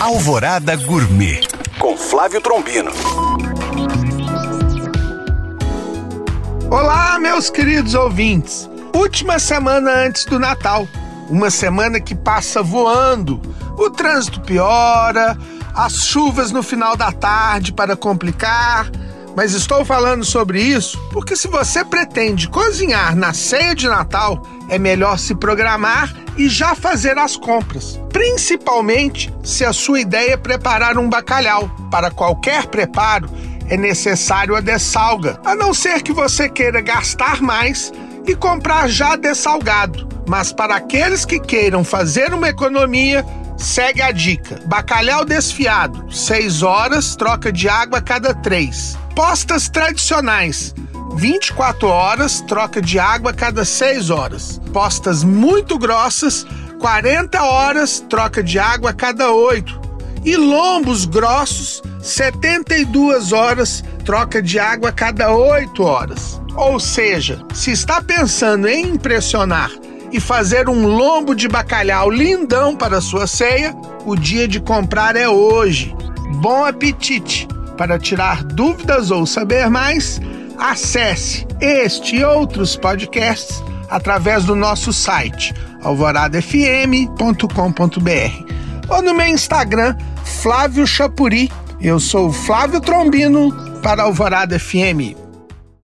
Alvorada Gourmet com Flávio Trombino. Olá, meus queridos ouvintes. Última semana antes do Natal. Uma semana que passa voando. O trânsito piora, as chuvas no final da tarde para complicar. Mas estou falando sobre isso porque se você pretende cozinhar na ceia de Natal, é melhor se programar e já fazer as compras. Principalmente se a sua ideia é preparar um bacalhau. Para qualquer preparo, é necessário a dessalga, a não ser que você queira gastar mais e comprar já dessalgado. Mas para aqueles que queiram fazer uma economia, segue a dica: bacalhau desfiado, 6 horas, troca de água a cada 3. Postas tradicionais, 24 horas, troca de água a cada 6 horas. Postas muito grossas, 40 horas, troca de água a cada 8. E lombos grossos, 72 horas, troca de água a cada 8 horas. Ou seja, se está pensando em impressionar e fazer um lombo de bacalhau lindão para sua ceia, o dia de comprar é hoje. Bom apetite! Para tirar dúvidas ou saber mais, acesse este e outros podcasts através do nosso site alvoradafm.com.br ou no meu Instagram, Flávio Chapuri. Eu sou Flávio Trombino para Alvorada FM.